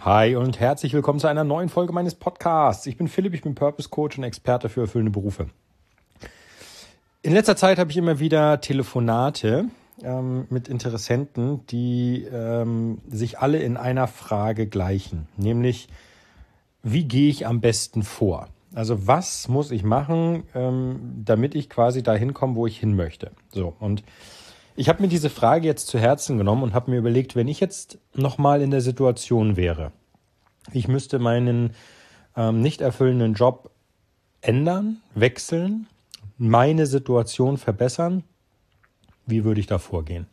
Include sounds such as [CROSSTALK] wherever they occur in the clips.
Hi und herzlich willkommen zu einer neuen Folge meines Podcasts. Ich bin Philipp, ich bin Purpose Coach und Experte für erfüllende Berufe. In letzter Zeit habe ich immer wieder Telefonate ähm, mit Interessenten, die ähm, sich alle in einer Frage gleichen, nämlich wie gehe ich am besten vor? Also was muss ich machen, ähm, damit ich quasi dahin komme, wo ich hin möchte? So und ich habe mir diese Frage jetzt zu Herzen genommen und habe mir überlegt, wenn ich jetzt nochmal in der Situation wäre, ich müsste meinen ähm, nicht erfüllenden Job ändern, wechseln, meine Situation verbessern, wie würde ich da vorgehen?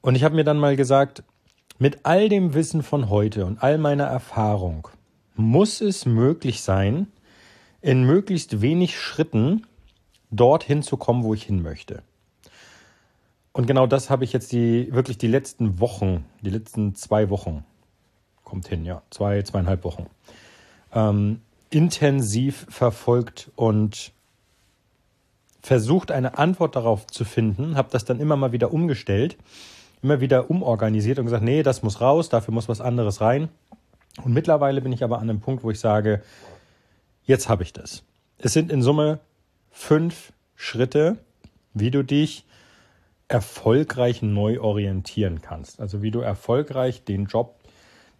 Und ich habe mir dann mal gesagt, mit all dem Wissen von heute und all meiner Erfahrung muss es möglich sein, in möglichst wenig Schritten dorthin zu kommen, wo ich hin möchte. Und genau das habe ich jetzt die wirklich die letzten Wochen, die letzten zwei Wochen, kommt hin, ja, zwei, zweieinhalb Wochen, ähm, intensiv verfolgt und versucht, eine Antwort darauf zu finden, habe das dann immer mal wieder umgestellt, immer wieder umorganisiert und gesagt, nee, das muss raus, dafür muss was anderes rein. Und mittlerweile bin ich aber an einem Punkt, wo ich sage, jetzt habe ich das. Es sind in Summe fünf Schritte, wie du dich erfolgreich neu orientieren kannst. Also wie du erfolgreich den Job,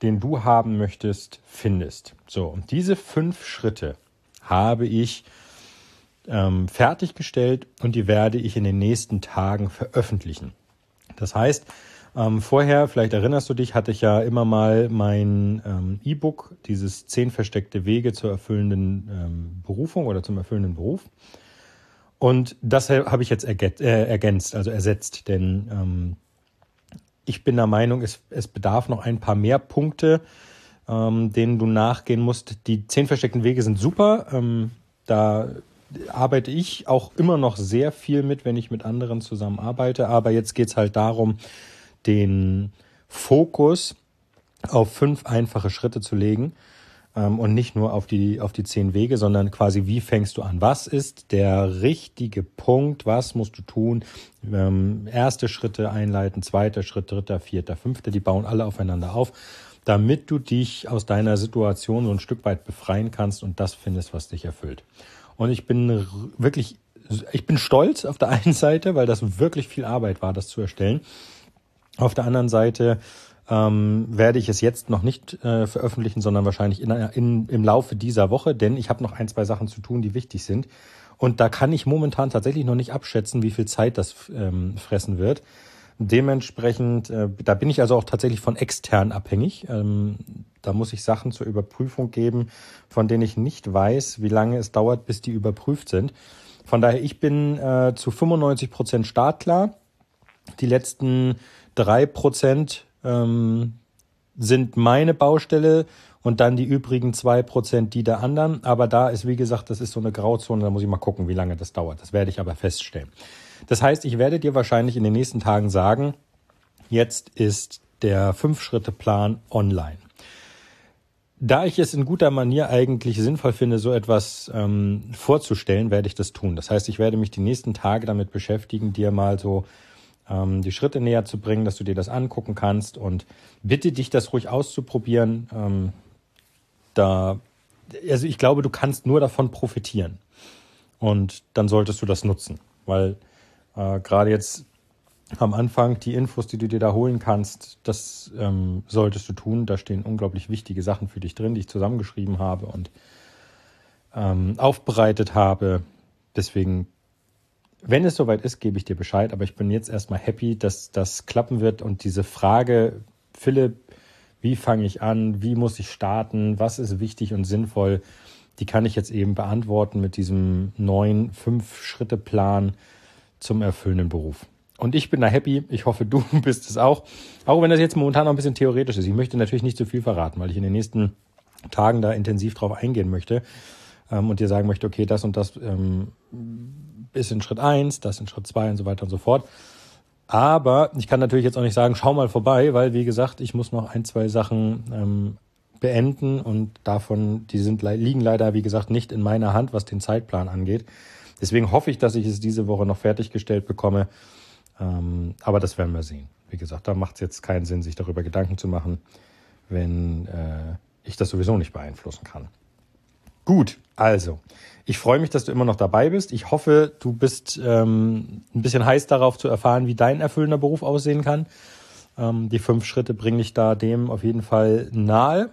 den du haben möchtest, findest. So, und diese fünf Schritte habe ich ähm, fertiggestellt und die werde ich in den nächsten Tagen veröffentlichen. Das heißt, ähm, vorher, vielleicht erinnerst du dich, hatte ich ja immer mal mein ähm, E-Book, dieses zehn versteckte Wege zur erfüllenden ähm, Berufung oder zum erfüllenden Beruf. Und das habe ich jetzt äh, ergänzt, also ersetzt, denn ähm, ich bin der Meinung, es, es bedarf noch ein paar mehr Punkte, ähm, denen du nachgehen musst. Die zehn versteckten Wege sind super. Ähm, da arbeite ich auch immer noch sehr viel mit, wenn ich mit anderen zusammenarbeite. Aber jetzt geht es halt darum, den Fokus auf fünf einfache Schritte zu legen und nicht nur auf die, auf die zehn Wege, sondern quasi, wie fängst du an? Was ist der richtige Punkt? Was musst du tun? Ähm, erste Schritte einleiten, zweiter Schritt, dritter, vierter, fünfter, die bauen alle aufeinander auf, damit du dich aus deiner Situation so ein Stück weit befreien kannst und das findest, was dich erfüllt. Und ich bin wirklich, ich bin stolz auf der [LAUGHS] einen Seite, weil das wirklich viel Arbeit war, das zu erstellen. Auf der anderen Seite ähm, werde ich es jetzt noch nicht äh, veröffentlichen, sondern wahrscheinlich in, in, im Laufe dieser Woche, denn ich habe noch ein, zwei Sachen zu tun, die wichtig sind. Und da kann ich momentan tatsächlich noch nicht abschätzen, wie viel Zeit das ähm, fressen wird. Dementsprechend, äh, da bin ich also auch tatsächlich von extern abhängig. Ähm, da muss ich Sachen zur Überprüfung geben, von denen ich nicht weiß, wie lange es dauert, bis die überprüft sind. Von daher, ich bin äh, zu 95 Prozent startklar. Die letzten drei Prozent ähm, sind meine Baustelle und dann die übrigen zwei Prozent die der anderen. Aber da ist, wie gesagt, das ist so eine Grauzone, da muss ich mal gucken, wie lange das dauert. Das werde ich aber feststellen. Das heißt, ich werde dir wahrscheinlich in den nächsten Tagen sagen, jetzt ist der Fünf-Schritte-Plan online. Da ich es in guter Manier eigentlich sinnvoll finde, so etwas ähm, vorzustellen, werde ich das tun. Das heißt, ich werde mich die nächsten Tage damit beschäftigen, dir mal so ähm, die Schritte näher zu bringen, dass du dir das angucken kannst und bitte dich, das ruhig auszuprobieren. Ähm, da, also ich glaube, du kannst nur davon profitieren und dann solltest du das nutzen, weil äh, gerade jetzt am Anfang die Infos, die du dir da holen kannst, das ähm, solltest du tun. Da stehen unglaublich wichtige Sachen für dich drin, die ich zusammengeschrieben habe und ähm, aufbereitet habe. Deswegen wenn es soweit ist, gebe ich dir Bescheid, aber ich bin jetzt erstmal happy, dass das klappen wird und diese Frage, Philipp, wie fange ich an, wie muss ich starten, was ist wichtig und sinnvoll, die kann ich jetzt eben beantworten mit diesem neuen Fünf-Schritte-Plan zum erfüllenden Beruf. Und ich bin da happy. Ich hoffe, du [LAUGHS] bist es auch. Auch wenn das jetzt momentan noch ein bisschen theoretisch ist. Ich möchte natürlich nicht zu viel verraten, weil ich in den nächsten Tagen da intensiv drauf eingehen möchte ähm, und dir sagen möchte, okay, das und das ähm, ist in Schritt eins, das in Schritt zwei und so weiter und so fort. Aber ich kann natürlich jetzt auch nicht sagen, schau mal vorbei, weil wie gesagt, ich muss noch ein, zwei Sachen ähm, beenden und davon, die sind liegen leider, wie gesagt, nicht in meiner Hand, was den Zeitplan angeht. Deswegen hoffe ich, dass ich es diese Woche noch fertiggestellt bekomme. Ähm, aber das werden wir sehen. Wie gesagt, da macht es jetzt keinen Sinn, sich darüber Gedanken zu machen. wenn äh, ich das sowieso nicht beeinflussen kann. Gut, also, ich freue mich, dass du immer noch dabei bist. Ich hoffe, du bist ähm, ein bisschen heiß darauf zu erfahren, wie dein erfüllender Beruf aussehen kann. Ähm, die fünf Schritte bringe ich da dem auf jeden Fall nahe,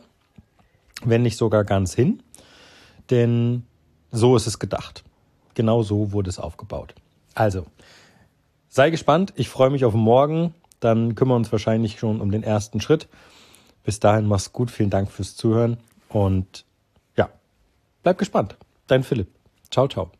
wenn nicht sogar ganz hin. Denn so ist es gedacht. Genau so wurde es aufgebaut. Also, sei gespannt. Ich freue mich auf morgen. Dann kümmern wir uns wahrscheinlich schon um den ersten Schritt. Bis dahin, mach's gut. Vielen Dank fürs Zuhören und bleib gespannt. Dein Philipp. Ciao, ciao.